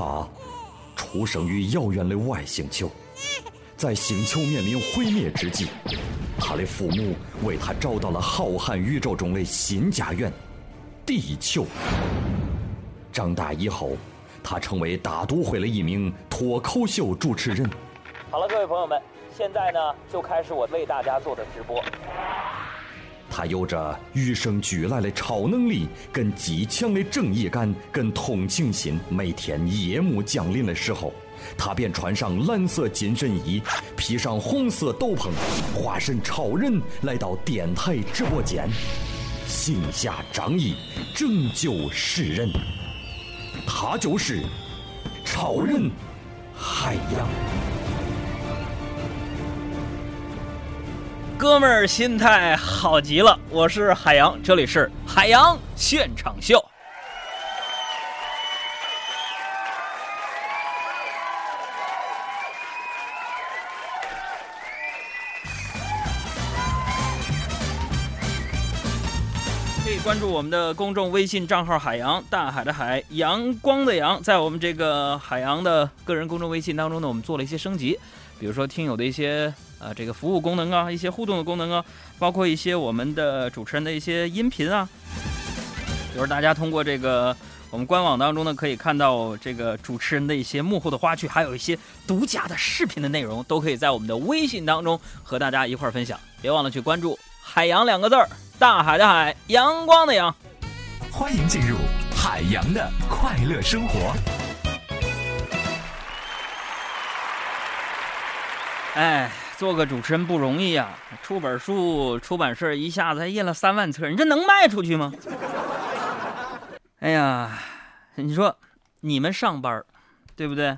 他出生于遥远的外星球，在星球面临毁灭之际，他的父母为他找到了浩瀚宇宙中的新家园——地球。长大以后，他成为大都会的一名脱口秀主持人。好了，各位朋友们，现在呢就开始我为大家做的直播。他有着与生俱来的超能力，跟极强的正义感，跟同情心。每天夜幕降临的时候，他便穿上蓝色紧身衣，披上红色斗篷，化身超人来到电台直播间，行侠仗义，拯救世人。他就是超人海洋。哥们儿心态好极了，我是海洋，这里是海洋现场秀。可以关注我们的公众微信账号“海洋大海的海阳光的阳”，在我们这个海洋的个人公众微信当中呢，我们做了一些升级，比如说听友的一些呃这个服务功能啊，一些互动的功能啊，包括一些我们的主持人的一些音频啊，比如大家通过这个我们官网当中呢，可以看到这个主持人的一些幕后的花絮，还有一些独家的视频的内容，都可以在我们的微信当中和大家一块儿分享。别忘了去关注“海洋”两个字儿，大海的海，阳光的阳。欢迎进入海洋的快乐生活。哎，做个主持人不容易呀、出本书，出版社一下子还印了三万册，你这能卖出去吗？哎呀，你说你们上班，对不对？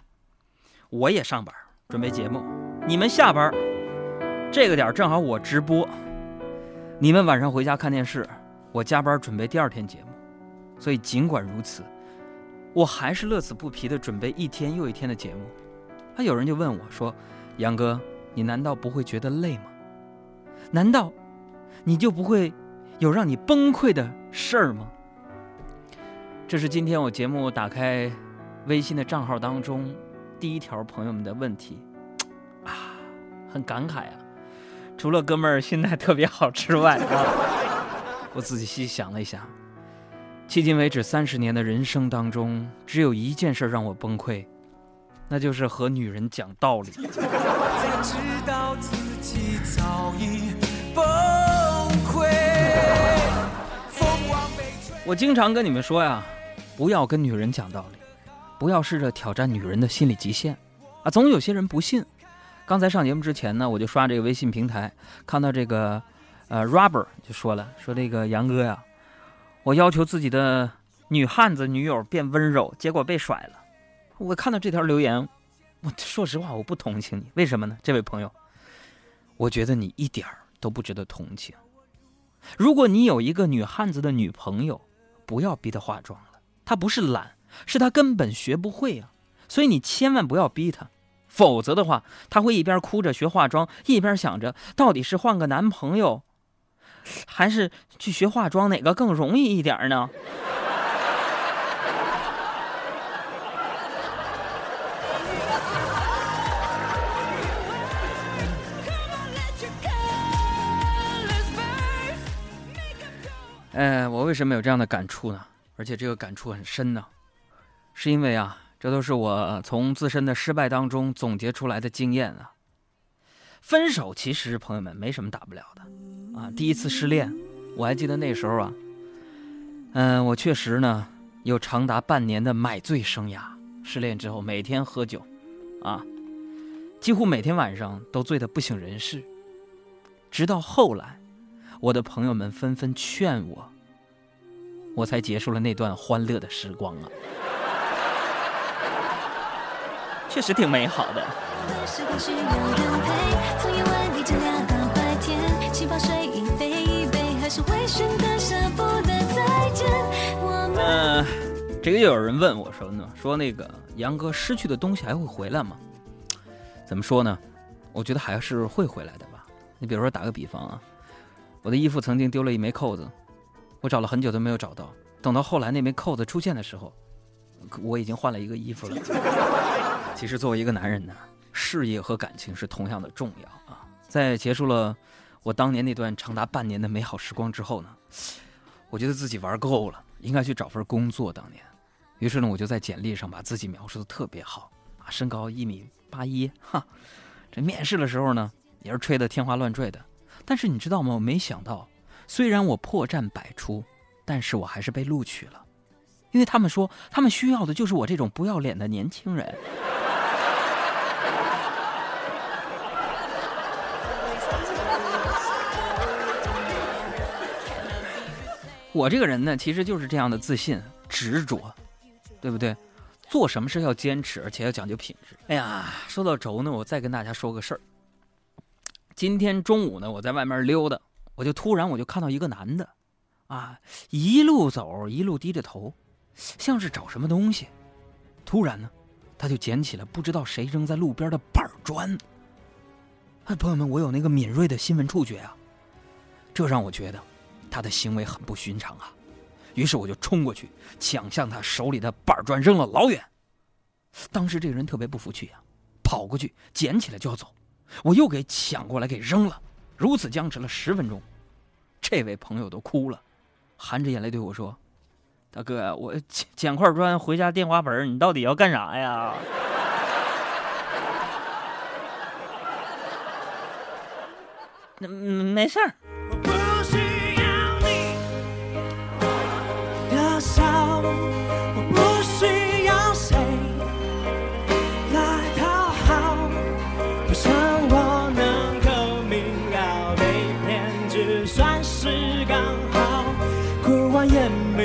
我也上班，准备节目。你们下班，这个点正好我直播。你们晚上回家看电视，我加班准备第二天节目。所以尽管如此，我还是乐此不疲的准备一天又一天的节目。还有人就问我说：“杨哥，你难道不会觉得累吗？难道你就不会有让你崩溃的事儿吗？”这是今天我节目打开微信的账号当中第一条朋友们的问题啊，很感慨啊。除了哥们儿心态特别好之外啊，我仔细想了一下，迄今为止三十年的人生当中，只有一件事让我崩溃，那就是和女人讲道理。知道自己早已崩溃。我经常跟你们说呀，不要跟女人讲道理，不要试着挑战女人的心理极限啊！总有些人不信。刚才上节目之前呢，我就刷这个微信平台，看到这个呃 Robert 就说了，说这个杨哥呀，我要求自己的女汉子女友变温柔，结果被甩了。我看到这条留言，我说实话我不同情你，为什么呢？这位朋友，我觉得你一点儿都不值得同情。如果你有一个女汉子的女朋友，不要逼她化妆了，她不是懒，是她根本学不会啊。所以你千万不要逼她，否则的话，她会一边哭着学化妆，一边想着到底是换个男朋友，还是去学化妆，哪个更容易一点呢？呃，我为什么有这样的感触呢？而且这个感触很深呢，是因为啊，这都是我从自身的失败当中总结出来的经验啊。分手其实朋友们没什么大不了的啊。第一次失恋，我还记得那时候啊，嗯、我确实呢有长达半年的买醉生涯。失恋之后每天喝酒，啊，几乎每天晚上都醉得不省人事。直到后来，我的朋友们纷纷劝我，我才结束了那段欢乐的时光啊。确实挺美好的。时光需要人陪，从夜晚一整亮到白天，气泡水一杯一杯，还是会选择舍不得再见。我们。呃，这个又有人问我说呢，说那个杨哥失去的东西还会回来吗？怎么说呢？我觉得还是会回来的吧。你比如说打个比方啊，我的衣服曾经丢了一枚扣子，我找了很久都没有找到，等到后来那枚扣子出现的时候，我已经换了一个衣服了。其实作为一个男人呢，事业和感情是同样的重要啊。在结束了我当年那段长达半年的美好时光之后呢，我觉得自己玩够了，应该去找份工作。当年，于是呢，我就在简历上把自己描述的特别好啊，身高一米八一，哈。这面试的时候呢，也是吹得天花乱坠的。但是你知道吗？我没想到，虽然我破绽百出，但是我还是被录取了，因为他们说他们需要的就是我这种不要脸的年轻人。我这个人呢，其实就是这样的自信、执着，对不对？做什么事要坚持，而且要讲究品质。哎呀，说到轴呢，我再跟大家说个事儿。今天中午呢，我在外面溜达，我就突然我就看到一个男的，啊，一路走一路低着头，像是找什么东西。突然呢，他就捡起了不知道谁扔在路边的板砖。哎，朋友们，我有那个敏锐的新闻触觉啊，这让我觉得他的行为很不寻常啊。于是我就冲过去，抢向他手里的板砖，扔了老远。当时这个人特别不服气啊，跑过去捡起来就要走，我又给抢过来给扔了。如此僵持了十分钟，这位朋友都哭了，含着眼泪对我说：“大哥，我捡捡块砖回家垫花盆，你到底要干啥呀？”那 没事儿。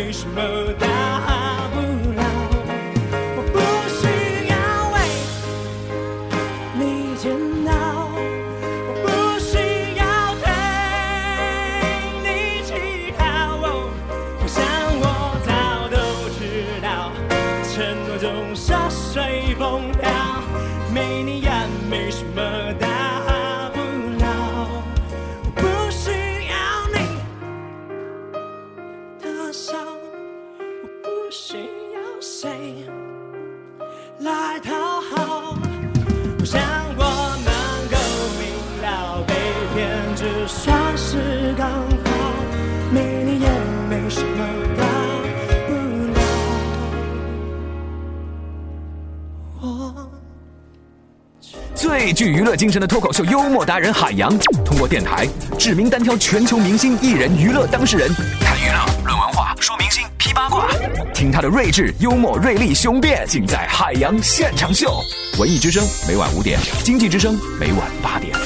为什么最具娱乐精神的脱口秀幽默达人海洋，通过电台指名单挑全球明星、艺人、娱乐当事人，谈娱乐、论文化、说明星、批八卦，听他的睿智、幽默、锐利、雄辩，尽在海洋现场秀。文艺之声每晚五点，经济之声每晚八点。